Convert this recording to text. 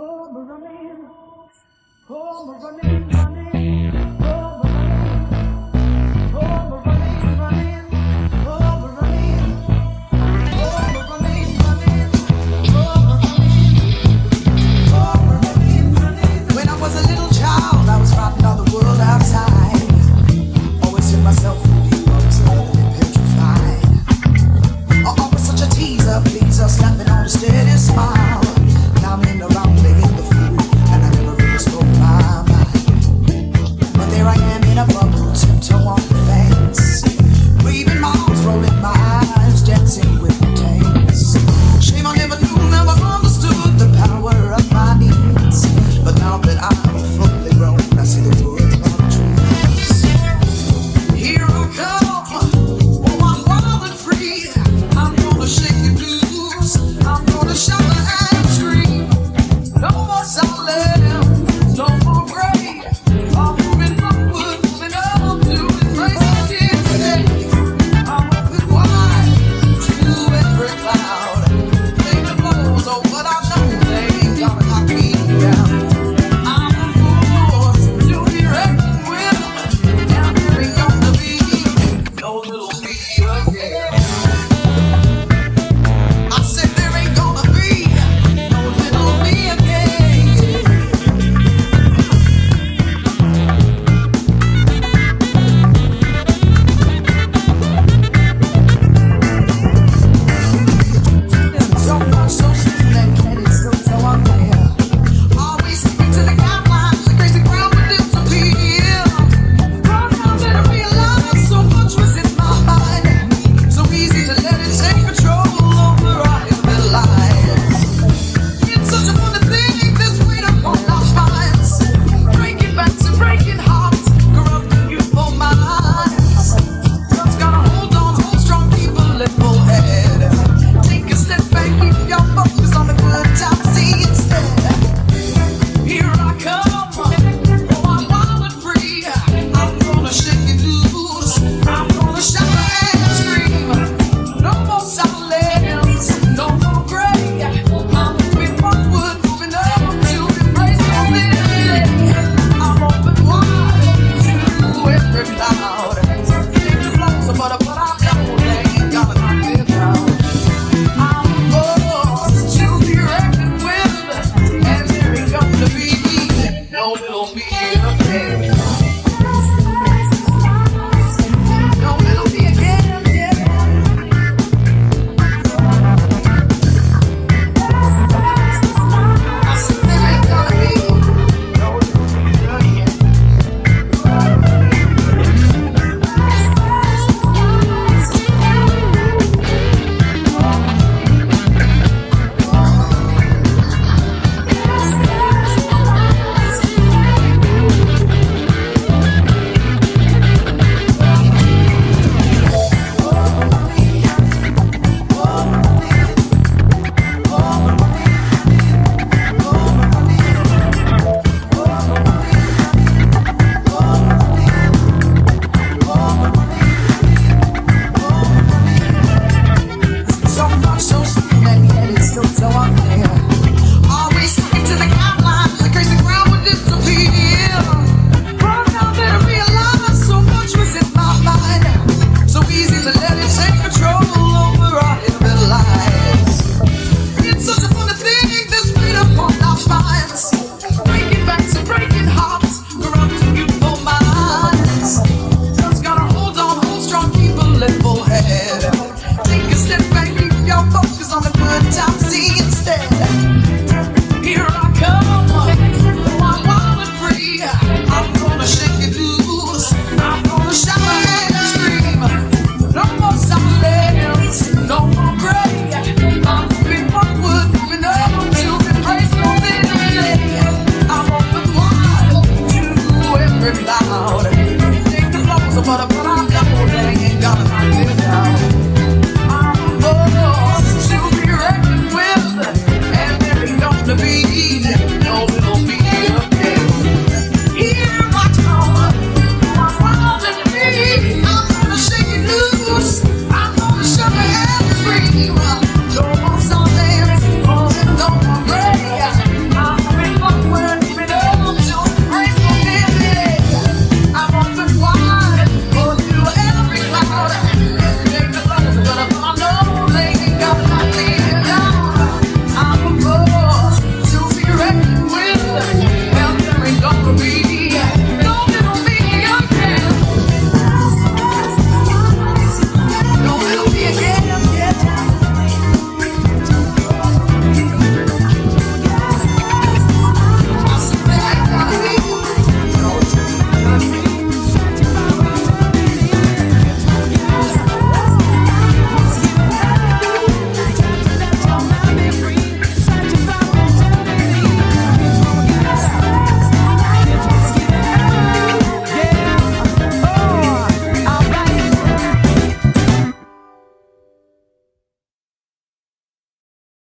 Oh, we're running. We're running, running. So unclear.